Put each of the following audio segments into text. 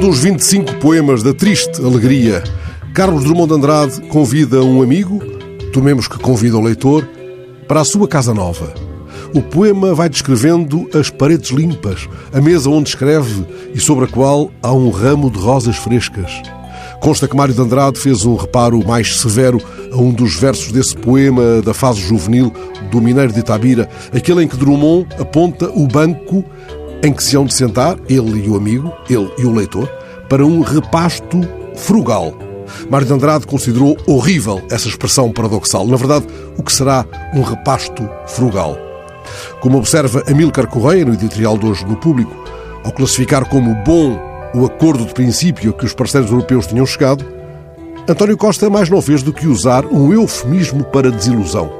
dos 25 poemas da triste alegria, Carlos Drummond de Andrade convida um amigo, tomemos que convida o leitor, para a sua casa nova. O poema vai descrevendo as paredes limpas, a mesa onde escreve e sobre a qual há um ramo de rosas frescas. Consta que Mário de Andrade fez um reparo mais severo a um dos versos desse poema da fase juvenil do Mineiro de Itabira, aquele em que Drummond aponta o banco em que se hão de sentar, ele e o amigo, ele e o leitor, para um repasto frugal. Mário de Andrade considerou horrível essa expressão paradoxal. Na verdade, o que será um repasto frugal? Como observa Amílcar Correia no editorial de hoje no Público, ao classificar como bom o acordo de princípio a que os parceiros europeus tinham chegado, António Costa mais não fez do que usar um eufemismo para desilusão.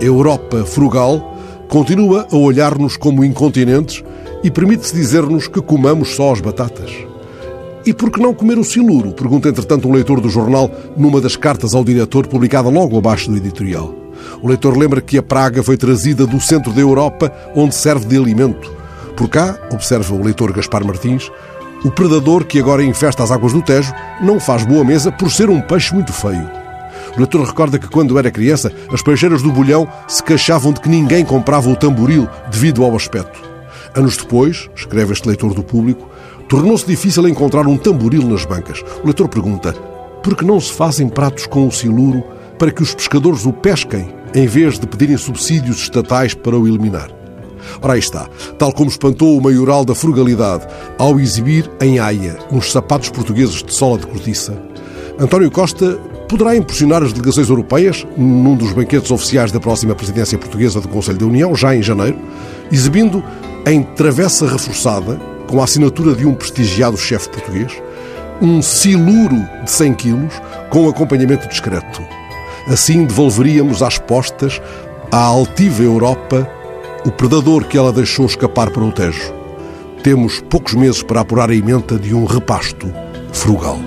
A Europa frugal continua a olhar-nos como incontinentes e permite-se dizer-nos que comamos só as batatas. E por que não comer o siluro? Pergunta, entretanto, um leitor do jornal numa das cartas ao diretor publicada logo abaixo do editorial. O leitor lembra que a praga foi trazida do centro da Europa, onde serve de alimento. Por cá, observa o leitor Gaspar Martins, o predador que agora infesta as águas do Tejo não faz boa mesa por ser um peixe muito feio. O leitor recorda que quando era criança, as peixeiras do Bolhão se queixavam de que ninguém comprava o tamboril devido ao aspecto. Anos depois, escreve este leitor do público, tornou-se difícil encontrar um tamboril nas bancas. O leitor pergunta: por que não se fazem pratos com o siluro para que os pescadores o pesquem, em vez de pedirem subsídios estatais para o eliminar? Ora, aí está. Tal como espantou o maioral da frugalidade ao exibir em Haia uns sapatos portugueses de sola de cortiça, António Costa poderá impressionar as delegações europeias num dos banquetes oficiais da próxima presidência portuguesa do Conselho da União, já em janeiro, exibindo em travessa reforçada, com a assinatura de um prestigiado chefe português, um siluro de 100 quilos com acompanhamento discreto. Assim devolveríamos às postas à altiva Europa o predador que ela deixou escapar para o Tejo. Temos poucos meses para apurar a emenda de um repasto frugal.